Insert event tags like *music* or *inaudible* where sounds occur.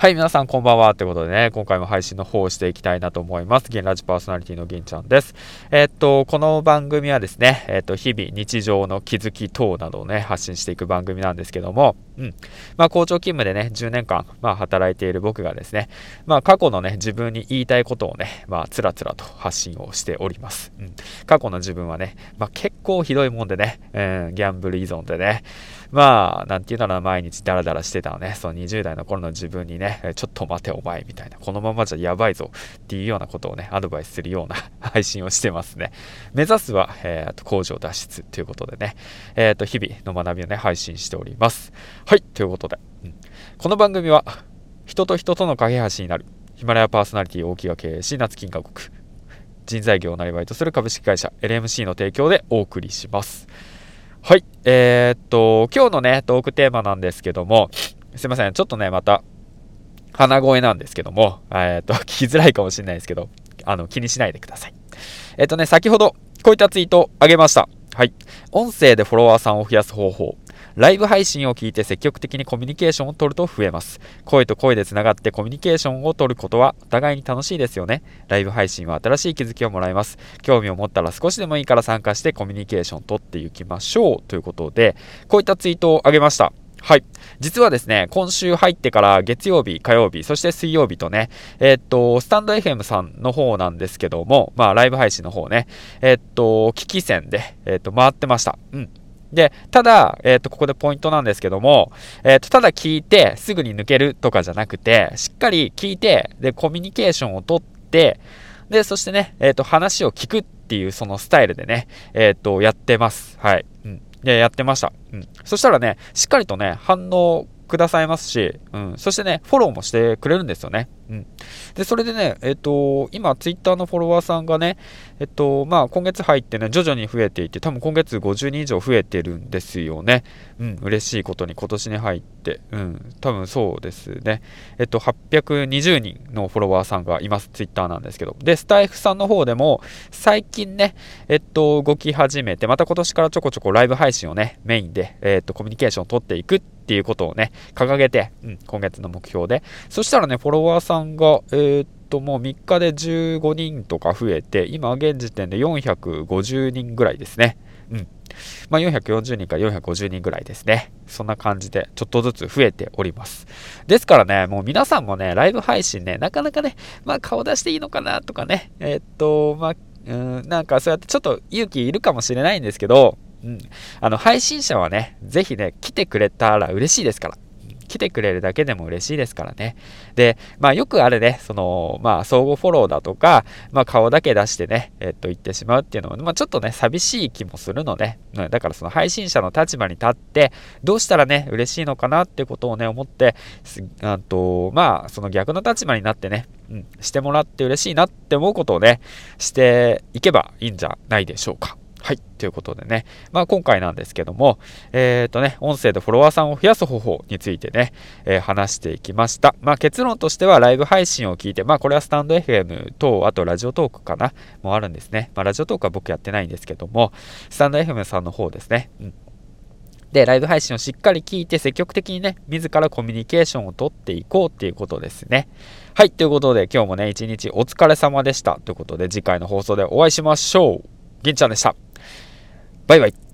はい、皆さんこんばんは。ということでね、今回も配信の方をしていきたいなと思います。ゲンラジパーソナリティの銀ちゃんです。えー、っと、この番組はですね、えー、っと、日々日常の気づき等などをね、発信していく番組なんですけども、うん。まあ、校長勤務でね、10年間、まあ、働いている僕がですね、まあ、過去のね、自分に言いたいことをね、まあ、つらつらと発信をしております。うん。過去の自分はね、まあ、結構ひどいもんでね、えー、ギャンブル依存でね、まあ、なんていうのかな、毎日ダラダラしてたのね、その20代の頃の自分にね、ちょっと待てお前みたいな、このままじゃやばいぞっていうようなことをね、アドバイスするような *laughs* 配信をしてますね。目指すは、えー、と工場脱出ということでね、えっ、ー、と、日々の学びをね、配信しております。はい、ということで、うん、この番組は、人と人との架け橋になる、ヒマラヤパーソナリティ大木が経営し、夏金河国、人材業をなりわいとする株式会社 LMC の提供でお送りします。はい。えー、っと、今日のね、トークテーマなんですけども、すいません。ちょっとね、また、鼻声なんですけども、えー、っと、*laughs* 聞きづらいかもしれないですけど、あの、気にしないでください。えー、っとね、先ほど、こういったツイートをあげました。はい。音声でフォロワーさんを増やす方法。ライブ配信を聞いて積極的にコミュニケーションを取ると増えます。声と声でつながってコミュニケーションを取ることはお互いに楽しいですよね。ライブ配信は新しい気づきをもらえます。興味を持ったら少しでもいいから参加してコミュニケーションを取っていきましょう。ということで、こういったツイートをあげました。はい。実はですね、今週入ってから月曜日、火曜日、そして水曜日とね、えー、っと、スタンド FM さんの方なんですけども、まあ、ライブ配信の方ね、えー、っと、危機戦で、えー、っと、回ってました。うん。で、ただ、えっ、ー、と、ここでポイントなんですけども、えっ、ー、と、ただ聞いてすぐに抜けるとかじゃなくて、しっかり聞いて、で、コミュニケーションをとって、で、そしてね、えっ、ー、と、話を聞くっていうそのスタイルでね、えっ、と、やってます。はい。うん。で、やってました。うん。そしたらね、しっかりとね、反応くださいますし、うん。そしてね、フォローもしてくれるんですよね。うん。で、それでね、えっ、と、今、ツイッターのフォロワーさんがね、えっと、まあ、今月入ってね、徐々に増えていて、多分今月50人以上増えてるんですよね。うん、嬉しいことに今年に入って、うん、多分そうですね。えっと、820人のフォロワーさんがいます、ツイッターなんですけど。で、スタイフさんの方でも、最近ね、えっと、動き始めて、また今年からちょこちょこライブ配信をね、メインで、えっと、コミュニケーションを取っていくっていうことをね、掲げて、うん、今月の目標で。そしたらね、フォロワーさんが、えー、っと、もう3日で15人とか増えて、今現時点で450人ぐらいですね。うん。まあ、440人から450人ぐらいですね。そんな感じで、ちょっとずつ増えております。ですからね、もう皆さんもね、ライブ配信ね、なかなかね、まあ、顔出していいのかなとかね、えー、っと、まあ、うん、なんかそうやってちょっと勇気いるかもしれないんですけど、うん。あの、配信者はね、ぜひね、来てくれたら嬉しいですから。来てくれるだけでも嬉しいですからね。で、まあよくあるね、その、まあ相互フォローだとか、まあ顔だけ出してね、えっと言ってしまうっていうのは、まあちょっとね、寂しい気もするので、だからその配信者の立場に立って、どうしたらね、嬉しいのかなってことをね、思って、あと、まあその逆の立場になってね、うん、してもらって嬉しいなって思うことをね、していけばいいんじゃないでしょうか。はい。ということでね。まあ今回なんですけども、えっ、ー、とね、音声でフォロワーさんを増やす方法についてね、えー、話していきました。まあ結論としてはライブ配信を聞いて、まあこれはスタンド FM と、あとラジオトークかな、もあるんですね。まあラジオトークは僕やってないんですけども、スタンド FM さんの方ですね。うん。で、ライブ配信をしっかり聞いて積極的にね、自らコミュニケーションをとっていこうっていうことですね。はい、ということで今日もね、一日お疲れ様でした。ということで次回の放送でお会いしましょう。銀ちゃんでした。バイバイ。